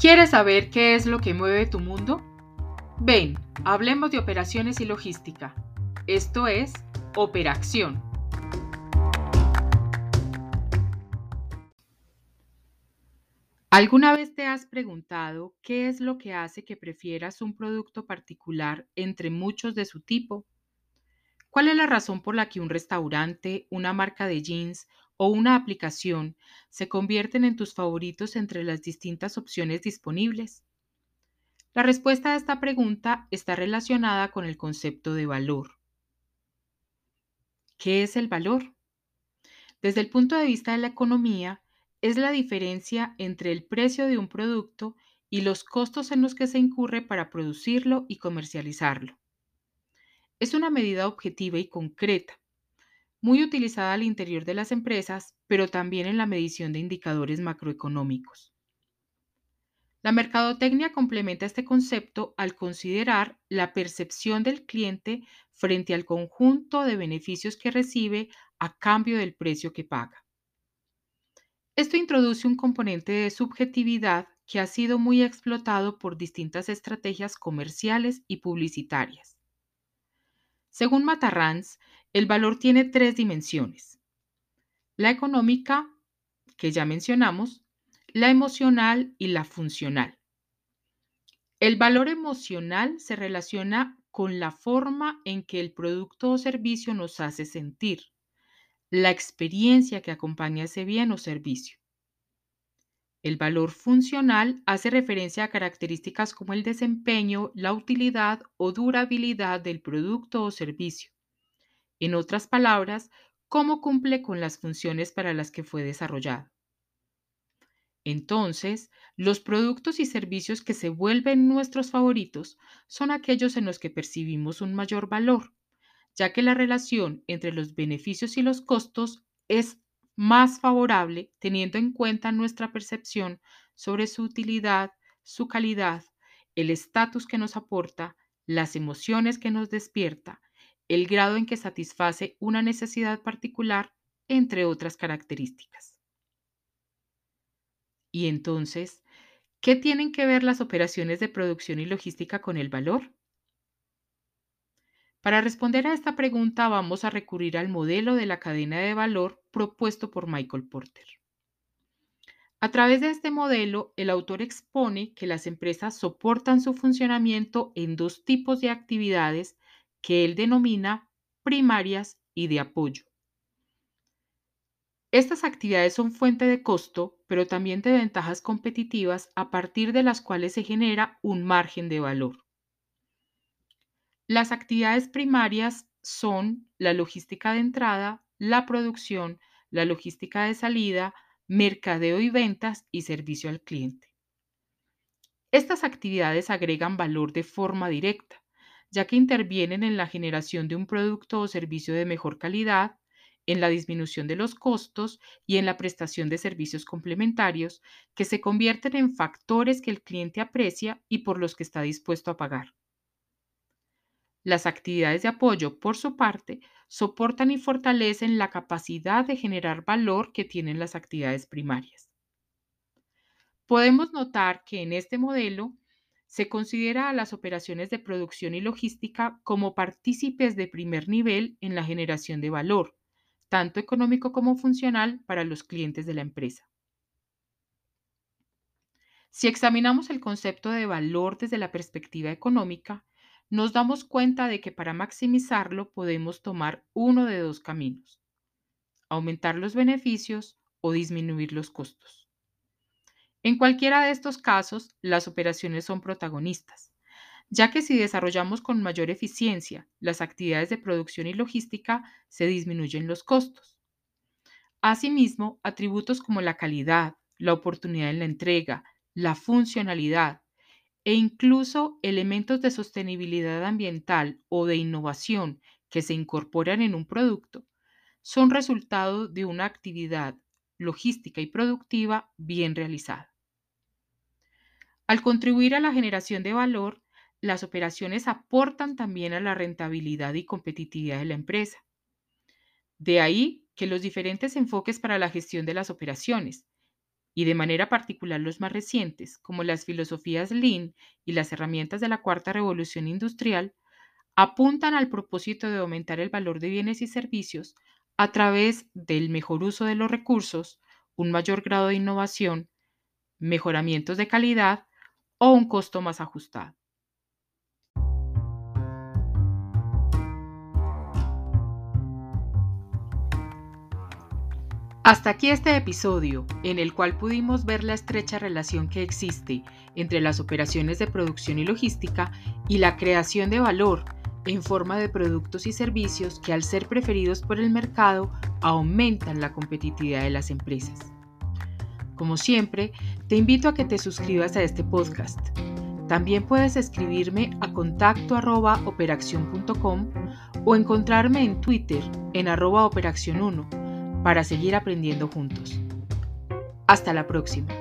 ¿Quieres saber qué es lo que mueve tu mundo? Ven, hablemos de operaciones y logística. Esto es Operación. ¿Alguna vez te has preguntado qué es lo que hace que prefieras un producto particular entre muchos de su tipo? ¿Cuál es la razón por la que un restaurante, una marca de jeans o una aplicación se convierten en tus favoritos entre las distintas opciones disponibles? La respuesta a esta pregunta está relacionada con el concepto de valor. ¿Qué es el valor? Desde el punto de vista de la economía, es la diferencia entre el precio de un producto y los costos en los que se incurre para producirlo y comercializarlo. Es una medida objetiva y concreta muy utilizada al interior de las empresas, pero también en la medición de indicadores macroeconómicos. La mercadotecnia complementa este concepto al considerar la percepción del cliente frente al conjunto de beneficios que recibe a cambio del precio que paga. Esto introduce un componente de subjetividad que ha sido muy explotado por distintas estrategias comerciales y publicitarias. Según Matarrans, el valor tiene tres dimensiones. La económica, que ya mencionamos, la emocional y la funcional. El valor emocional se relaciona con la forma en que el producto o servicio nos hace sentir, la experiencia que acompaña ese bien o servicio. El valor funcional hace referencia a características como el desempeño, la utilidad o durabilidad del producto o servicio. En otras palabras, cómo cumple con las funciones para las que fue desarrollado. Entonces, los productos y servicios que se vuelven nuestros favoritos son aquellos en los que percibimos un mayor valor, ya que la relación entre los beneficios y los costos es más favorable teniendo en cuenta nuestra percepción sobre su utilidad, su calidad, el estatus que nos aporta, las emociones que nos despierta el grado en que satisface una necesidad particular, entre otras características. Y entonces, ¿qué tienen que ver las operaciones de producción y logística con el valor? Para responder a esta pregunta vamos a recurrir al modelo de la cadena de valor propuesto por Michael Porter. A través de este modelo, el autor expone que las empresas soportan su funcionamiento en dos tipos de actividades que él denomina primarias y de apoyo. Estas actividades son fuente de costo, pero también de ventajas competitivas a partir de las cuales se genera un margen de valor. Las actividades primarias son la logística de entrada, la producción, la logística de salida, mercadeo y ventas y servicio al cliente. Estas actividades agregan valor de forma directa, ya que intervienen en la generación de un producto o servicio de mejor calidad, en la disminución de los costos y en la prestación de servicios complementarios que se convierten en factores que el cliente aprecia y por los que está dispuesto a pagar. Las actividades de apoyo, por su parte, soportan y fortalecen la capacidad de generar valor que tienen las actividades primarias. Podemos notar que en este modelo se considera a las operaciones de producción y logística como partícipes de primer nivel en la generación de valor, tanto económico como funcional para los clientes de la empresa. Si examinamos el concepto de valor desde la perspectiva económica, nos damos cuenta de que para maximizarlo podemos tomar uno de dos caminos, aumentar los beneficios o disminuir los costos. En cualquiera de estos casos, las operaciones son protagonistas, ya que si desarrollamos con mayor eficiencia las actividades de producción y logística, se disminuyen los costos. Asimismo, atributos como la calidad, la oportunidad en la entrega, la funcionalidad e incluso elementos de sostenibilidad ambiental o de innovación que se incorporan en un producto son resultado de una actividad logística y productiva bien realizada. Al contribuir a la generación de valor, las operaciones aportan también a la rentabilidad y competitividad de la empresa. De ahí que los diferentes enfoques para la gestión de las operaciones, y de manera particular los más recientes, como las filosofías Lean y las herramientas de la cuarta revolución industrial, apuntan al propósito de aumentar el valor de bienes y servicios a través del mejor uso de los recursos, un mayor grado de innovación, mejoramientos de calidad o un costo más ajustado. Hasta aquí este episodio, en el cual pudimos ver la estrecha relación que existe entre las operaciones de producción y logística y la creación de valor en forma de productos y servicios que al ser preferidos por el mercado aumentan la competitividad de las empresas. Como siempre, te invito a que te suscribas a este podcast. También puedes escribirme a contacto o encontrarme en Twitter en arroba operación 1 para seguir aprendiendo juntos. Hasta la próxima.